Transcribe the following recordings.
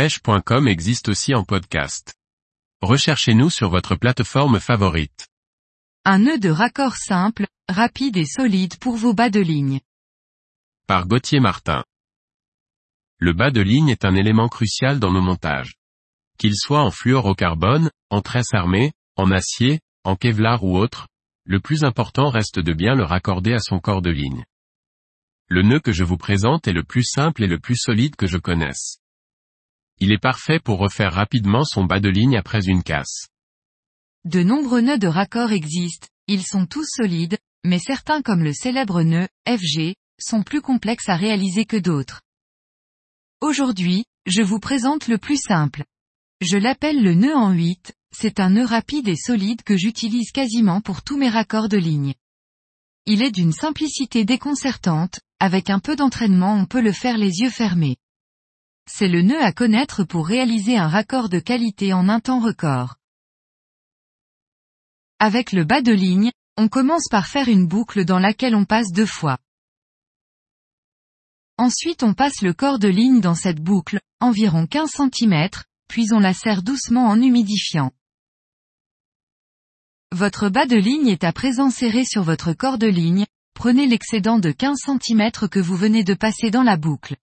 pêche.com existe aussi en podcast. Recherchez-nous sur votre plateforme favorite. Un nœud de raccord simple, rapide et solide pour vos bas de ligne. Par Gauthier Martin. Le bas de ligne est un élément crucial dans nos montages. Qu'il soit en fluorocarbone, en tresse armée, en acier, en kevlar ou autre, le plus important reste de bien le raccorder à son corps de ligne. Le nœud que je vous présente est le plus simple et le plus solide que je connaisse. Il est parfait pour refaire rapidement son bas de ligne après une casse. De nombreux nœuds de raccord existent, ils sont tous solides, mais certains comme le célèbre nœud, FG, sont plus complexes à réaliser que d'autres. Aujourd'hui, je vous présente le plus simple. Je l'appelle le nœud en 8, c'est un nœud rapide et solide que j'utilise quasiment pour tous mes raccords de ligne. Il est d'une simplicité déconcertante, avec un peu d'entraînement on peut le faire les yeux fermés. C'est le nœud à connaître pour réaliser un raccord de qualité en un temps record. Avec le bas de ligne, on commence par faire une boucle dans laquelle on passe deux fois. Ensuite on passe le corps de ligne dans cette boucle, environ 15 cm, puis on la serre doucement en humidifiant. Votre bas de ligne est à présent serré sur votre corps de ligne, prenez l'excédent de 15 cm que vous venez de passer dans la boucle.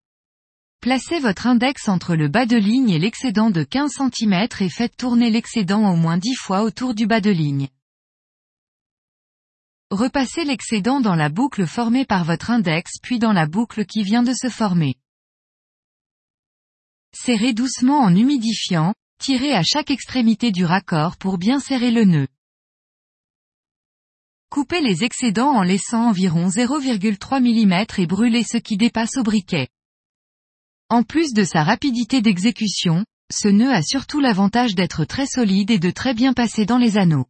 Placez votre index entre le bas de ligne et l'excédent de 15 cm et faites tourner l'excédent au moins 10 fois autour du bas de ligne. Repassez l'excédent dans la boucle formée par votre index puis dans la boucle qui vient de se former. Serrez doucement en humidifiant, tirez à chaque extrémité du raccord pour bien serrer le nœud. Coupez les excédents en laissant environ 0,3 mm et brûlez ce qui dépasse au briquet. En plus de sa rapidité d'exécution, ce nœud a surtout l'avantage d'être très solide et de très bien passer dans les anneaux.